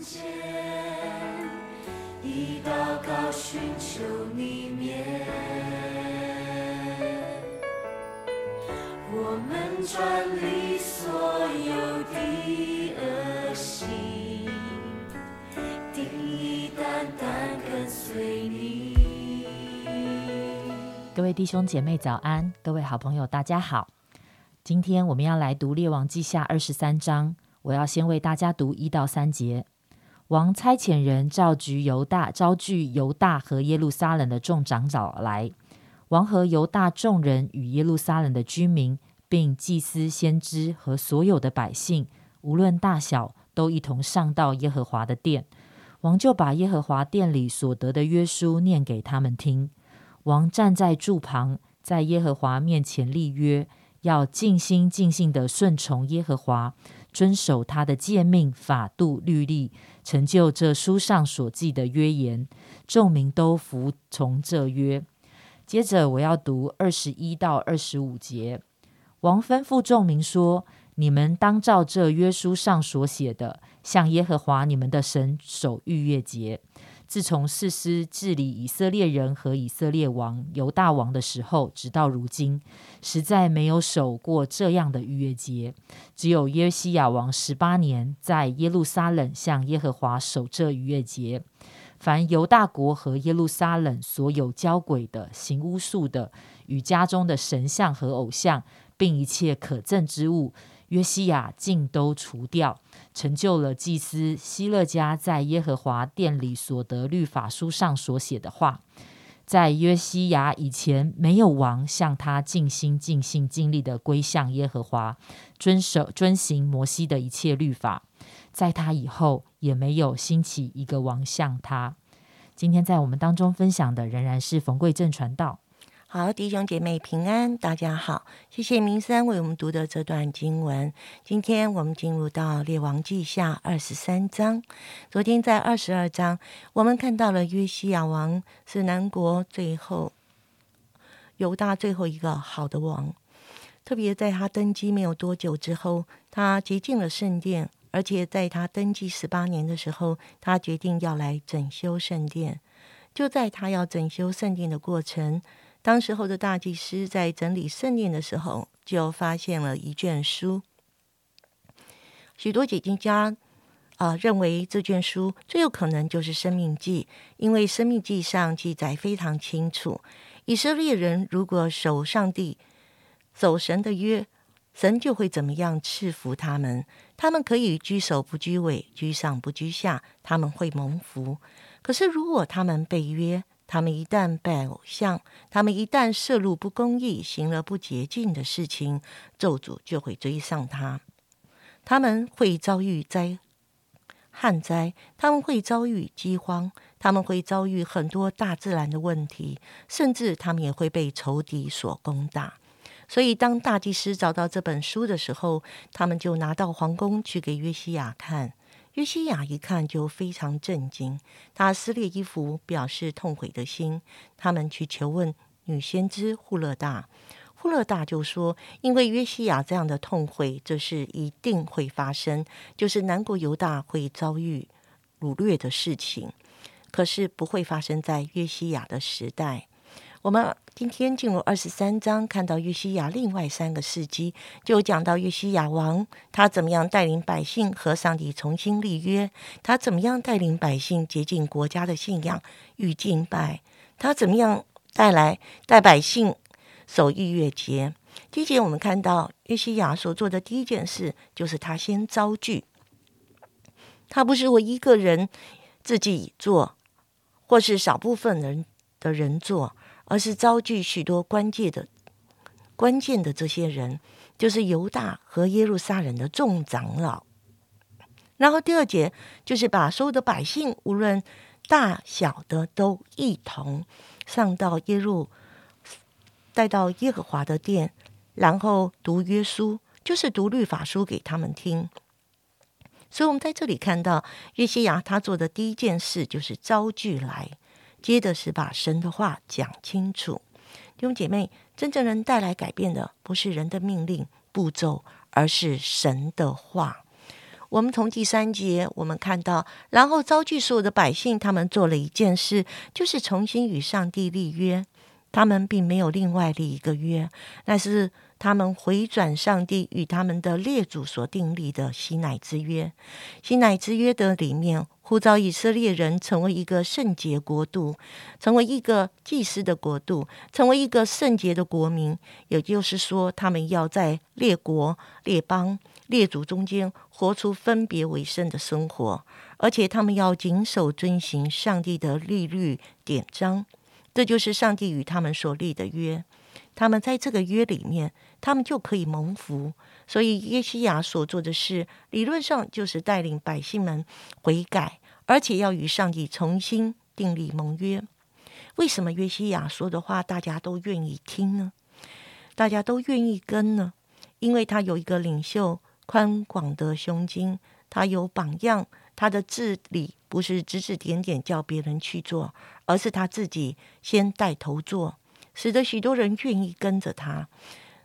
前，以祷告寻求你面。我们转离所有的恶行，定义单单跟随你。各位弟兄姐妹早安，各位好朋友大家好。今天我们要来读《列王记下》二十三章，我要先为大家读一到三节。王差遣人召集犹大，召聚犹大和耶路撒冷的众长老来。王和犹大众人与耶路撒冷的居民，并祭司、先知和所有的百姓，无论大小，都一同上到耶和华的殿。王就把耶和华殿里所得的约书念给他们听。王站在柱旁，在耶和华面前立约，要尽心尽性的顺从耶和华，遵守他的诫命、法度、律例，成就这书上所记的约言。众民都服从这约。接着我要读二十一到二十五节。王吩咐众民说：“你们当照这约书上所写的，向耶和华你们的神守逾越节。”自从誓师治理以色列人和以色列王犹大王的时候，直到如今，实在没有守过这样的逾越节。只有约西亚王十八年，在耶路撒冷向耶和华守这逾越节。凡犹大国和耶路撒冷所有交鬼的、行巫术的、与家中的神像和偶像，并一切可憎之物。约西亚尽都除掉，成就了祭司希勒家在耶和华殿里所得律法书上所写的话。在约西亚以前，没有王向他尽心尽性尽力的归向耶和华，遵守遵行摩西的一切律法。在他以后，也没有兴起一个王向他。今天在我们当中分享的，仍然是冯贵正传道。好，弟兄姐妹平安，大家好，谢谢明山为我们读的这段经文。今天我们进入到列王记下二十三章。昨天在二十二章，我们看到了约西亚王是南国最后犹大最后一个好的王，特别在他登基没有多久之后，他洁净了圣殿，而且在他登基十八年的时候，他决定要来整修圣殿。就在他要整修圣殿的过程。当时候的大祭司在整理圣殿的时候，就发现了一卷书。许多解经家啊认为这卷书最有可能就是《生命记》，因为《生命记》上记载非常清楚：以色列人如果守上帝、守神的约，神就会怎么样赐福他们。他们可以居首不居尾，居上不居下，他们会蒙福。可是如果他们被约，他们一旦拜偶像，他们一旦涉入不公义、行了不洁净的事情，咒诅就会追上他。他们会遭遇灾旱灾，他们会遭遇饥荒，他们会遭遇很多大自然的问题，甚至他们也会被仇敌所攻打。所以，当大祭司找到这本书的时候，他们就拿到皇宫去给约西亚看。约西亚一看就非常震惊，他撕裂衣服，表示痛悔的心。他们去求问女先知户勒大，户勒大就说：“因为约西亚这样的痛悔，这是一定会发生，就是南国犹大会遭遇掳掠的事情，可是不会发生在约西亚的时代。”我们今天进入二十三章，看到约西亚另外三个事迹，就讲到约西亚王他怎么样带领百姓和上帝重新立约，他怎么样带领百姓洁净国家的信仰与敬拜，他怎么样带来带百姓守逾越节。第一节我们看到约西亚所做的第一件事，就是他先招聚，他不是我一个人自己做，或是少部分人的人做。而是遭聚许多关键的、关键的这些人，就是犹大和耶路撒冷的众长老。然后第二节就是把所有的百姓，无论大小的，都一同上到耶路，带到耶和华的殿，然后读约书，就是读律法书给他们听。所以，我们在这里看到约西亚他做的第一件事，就是招聚来。接的是把神的话讲清楚，弟兄姐妹，真正能带来改变的不是人的命令步骤，而是神的话。我们从第三节我们看到，然后遭拒所有的百姓，他们做了一件事，就是重新与上帝立约。他们并没有另外立一个约，那是他们回转上帝与他们的列祖所订立的西乃之约。西乃之约的里面，呼召以色列人成为一个圣洁国度，成为一个祭司的国度，成为一个圣洁的国民。也就是说，他们要在列国、列邦、列祖中间活出分别为圣的生活，而且他们要谨守遵行上帝的律律典章。这就是上帝与他们所立的约，他们在这个约里面，他们就可以蒙福。所以耶西亚所做的事，理论上就是带领百姓们悔改，而且要与上帝重新订立盟约。为什么约西亚说的话大家都愿意听呢？大家都愿意跟呢？因为他有一个领袖宽广的胸襟，他有榜样。他的治理不是指指点点叫别人去做，而是他自己先带头做，使得许多人愿意跟着他。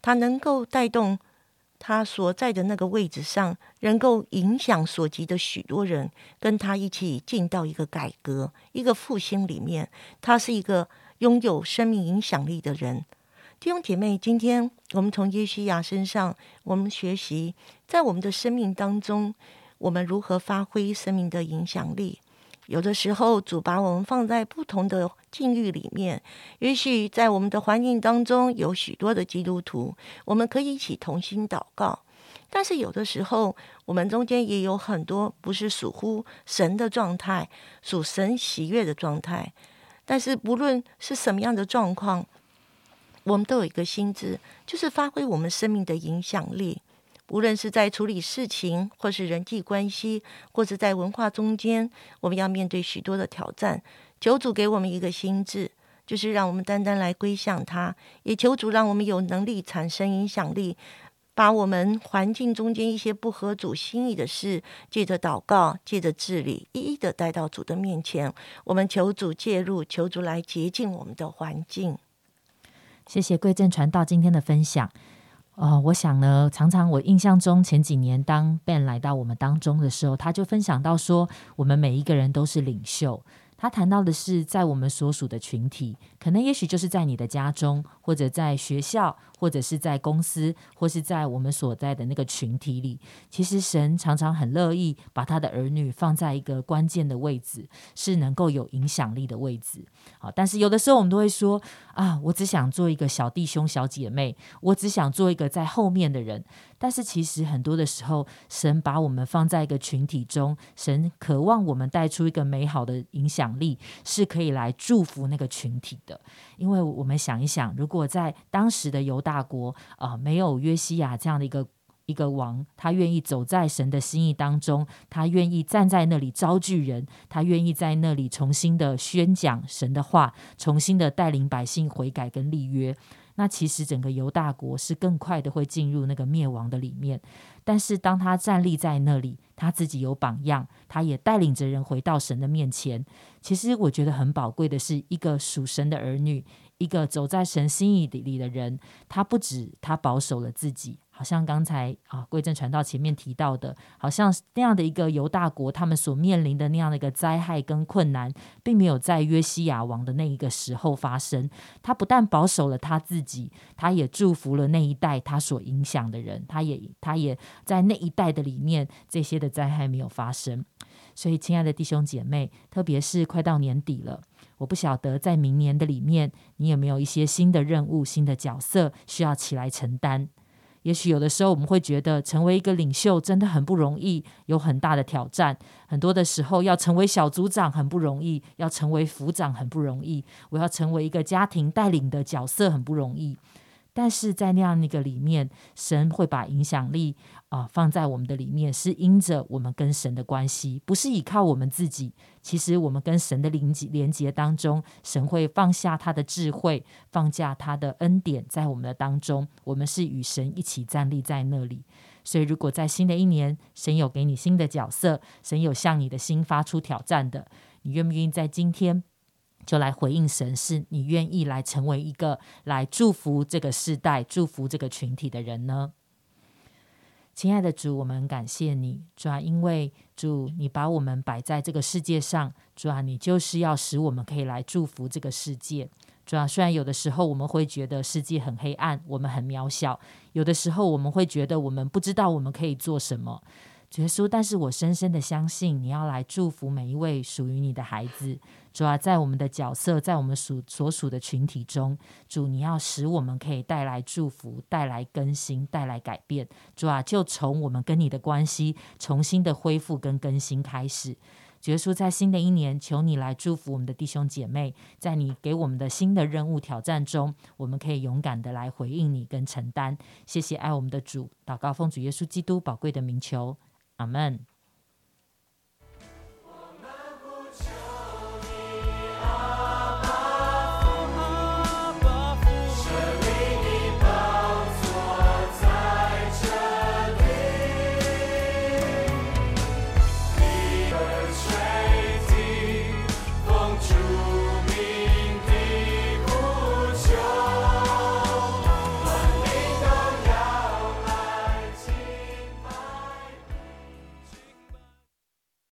他能够带动他所在的那个位置上，能够影响所及的许多人，跟他一起进到一个改革、一个复兴里面。他是一个拥有生命影响力的人。弟兄姐妹，今天我们从耶西亚身上，我们学习在我们的生命当中。我们如何发挥生命的影响力？有的时候，主把我们放在不同的境遇里面。也许在我们的环境当中有许多的基督徒，我们可以一起同心祷告。但是有的时候，我们中间也有很多不是属乎神的状态，属神喜悦的状态。但是不论是什么样的状况，我们都有一个心智，就是发挥我们生命的影响力。无论是在处理事情，或是人际关系，或是在文化中间，我们要面对许多的挑战。求主给我们一个心智，就是让我们单单来归向他；也求主让我们有能力产生影响力，把我们环境中间一些不合主心意的事，借着祷告，借着治理，一一的带到主的面前。我们求主介入，求主来洁净我们的环境。谢谢贵正传道今天的分享。哦，我想呢，常常我印象中前几年当 Ben 来到我们当中的时候，他就分享到说，我们每一个人都是领袖。他谈到的是，在我们所属的群体，可能也许就是在你的家中，或者在学校，或者是在公司，或是在我们所在的那个群体里。其实神常常很乐意把他的儿女放在一个关键的位置，是能够有影响力的位置。好，但是有的时候我们都会说啊，我只想做一个小弟兄、小姐妹，我只想做一个在后面的人。但是其实很多的时候，神把我们放在一个群体中，神渴望我们带出一个美好的影响力，是可以来祝福那个群体的。因为我们想一想，如果在当时的犹大国啊，没有约西亚这样的一个一个王，他愿意走在神的心意当中，他愿意站在那里招聚人，他愿意在那里重新的宣讲神的话，重新的带领百姓悔改跟立约。那其实整个犹大国是更快的会进入那个灭亡的里面，但是当他站立在那里，他自己有榜样，他也带领着人回到神的面前。其实我觉得很宝贵的是，一个属神的儿女，一个走在神心意里的人，他不止他保守了自己。好像刚才啊，贵正传道前面提到的，好像那样的一个犹大国，他们所面临的那样的一个灾害跟困难，并没有在约西亚王的那一个时候发生。他不但保守了他自己，他也祝福了那一代他所影响的人，他也他也在那一代的里面，这些的灾害没有发生。所以，亲爱的弟兄姐妹，特别是快到年底了，我不晓得在明年的里面，你有没有一些新的任务、新的角色需要起来承担。也许有的时候我们会觉得成为一个领袖真的很不容易，有很大的挑战。很多的时候要成为小组长很不容易，要成为副长很不容易。我要成为一个家庭带领的角色很不容易。但是在那样一个里面，神会把影响力啊放在我们的里面，是因着我们跟神的关系，不是依靠我们自己。其实我们跟神的连接连接当中，神会放下他的智慧，放下他的恩典在我们的当中。我们是与神一起站立在那里。所以，如果在新的一年，神有给你新的角色，神有向你的心发出挑战的，你愿不愿意在今天？就来回应神，是你愿意来成为一个来祝福这个世代、祝福这个群体的人呢？亲爱的主，我们感谢你，主啊，因为主你把我们摆在这个世界上，主啊，你就是要使我们可以来祝福这个世界。主啊，虽然有的时候我们会觉得世界很黑暗，我们很渺小，有的时候我们会觉得我们不知道我们可以做什么。耶稣，但是我深深的相信，你要来祝福每一位属于你的孩子。主啊，在我们的角色，在我们属所属的群体中，主你要使我们可以带来祝福，带来更新，带来改变。主啊，就从我们跟你的关系重新的恢复跟更新开始。耶稣，在新的一年，求你来祝福我们的弟兄姐妹，在你给我们的新的任务挑战中，我们可以勇敢的来回应你跟承担。谢谢爱我们的主，祷告奉主耶稣基督宝贵的名求。Amen.